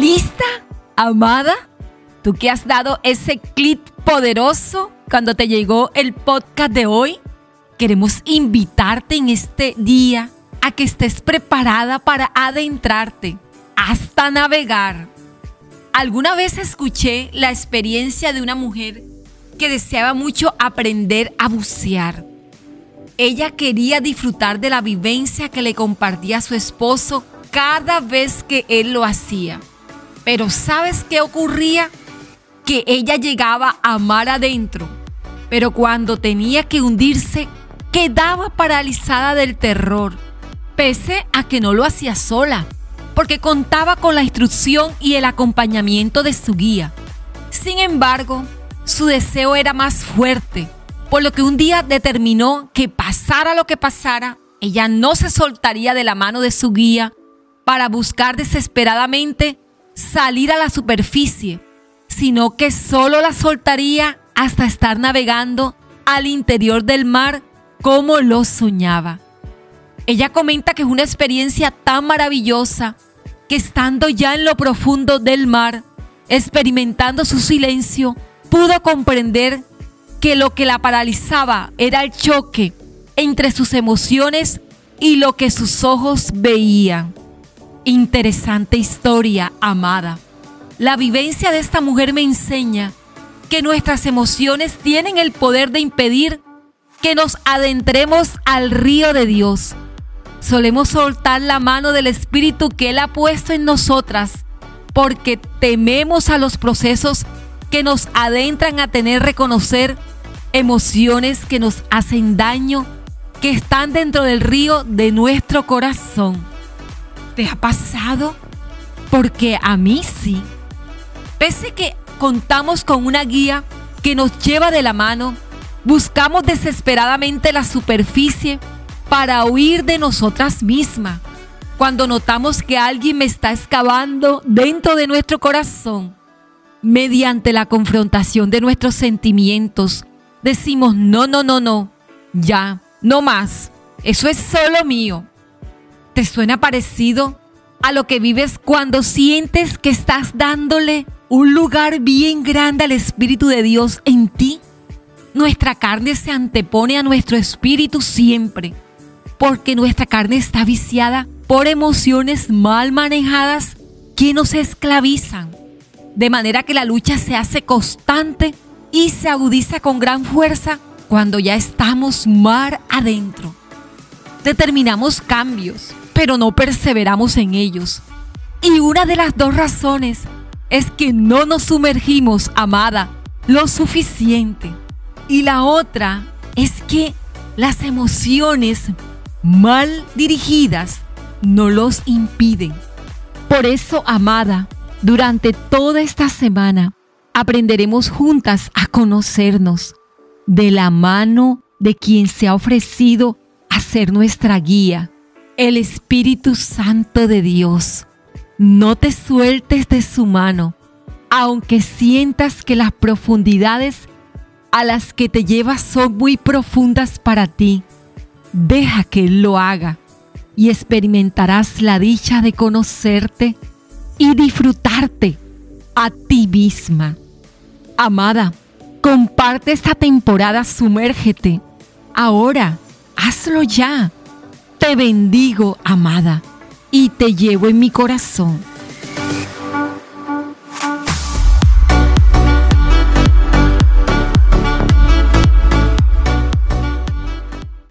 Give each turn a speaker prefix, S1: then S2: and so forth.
S1: lista, amada? ¿Tú que has dado ese clip poderoso cuando te llegó el podcast de hoy? Queremos invitarte en este día a que estés preparada para adentrarte hasta navegar. Alguna vez escuché la experiencia de una mujer que deseaba mucho aprender a bucear. Ella quería disfrutar de la vivencia que le compartía su esposo cada vez que él lo hacía. Pero ¿sabes qué ocurría? Que ella llegaba a mar adentro, pero cuando tenía que hundirse, quedaba paralizada del terror, pese a que no lo hacía sola, porque contaba con la instrucción y el acompañamiento de su guía. Sin embargo, su deseo era más fuerte, por lo que un día determinó que pasara lo que pasara, ella no se soltaría de la mano de su guía para buscar desesperadamente salir a la superficie, sino que solo la soltaría hasta estar navegando al interior del mar como lo soñaba. Ella comenta que es una experiencia tan maravillosa que estando ya en lo profundo del mar, experimentando su silencio, pudo comprender que lo que la paralizaba era el choque entre sus emociones y lo que sus ojos veían. Interesante historia, amada. La vivencia de esta mujer me enseña que nuestras emociones tienen el poder de impedir que nos adentremos al río de Dios. Solemos soltar la mano del Espíritu que Él ha puesto en nosotras porque tememos a los procesos que nos adentran a tener reconocer emociones que nos hacen daño, que están dentro del río de nuestro corazón. ¿Te ha pasado? Porque a mí sí. Pese que contamos con una guía que nos lleva de la mano, buscamos desesperadamente la superficie para huir de nosotras mismas. Cuando notamos que alguien me está excavando dentro de nuestro corazón, mediante la confrontación de nuestros sentimientos, decimos, no, no, no, no, ya, no más, eso es solo mío. ¿Te suena parecido a lo que vives cuando sientes que estás dándole un lugar bien grande al Espíritu de Dios en ti? Nuestra carne se antepone a nuestro espíritu siempre, porque nuestra carne está viciada por emociones mal manejadas que nos esclavizan, de manera que la lucha se hace constante y se agudiza con gran fuerza cuando ya estamos mar adentro. Determinamos cambios, pero no perseveramos en ellos. Y una de las dos razones es que no nos sumergimos, amada, lo suficiente. Y la otra es que las emociones mal dirigidas no los impiden. Por eso, amada, durante toda esta semana aprenderemos juntas a conocernos de la mano de quien se ha ofrecido a ser nuestra guía el Espíritu Santo de Dios. No te sueltes de su mano, aunque sientas que las profundidades a las que te llevas son muy profundas para ti. Deja que Él lo haga y experimentarás la dicha de conocerte y disfrutarte a ti misma. Amada, comparte esta temporada, sumérgete. Ahora, hazlo ya te bendigo, amada, y te llevo en mi corazón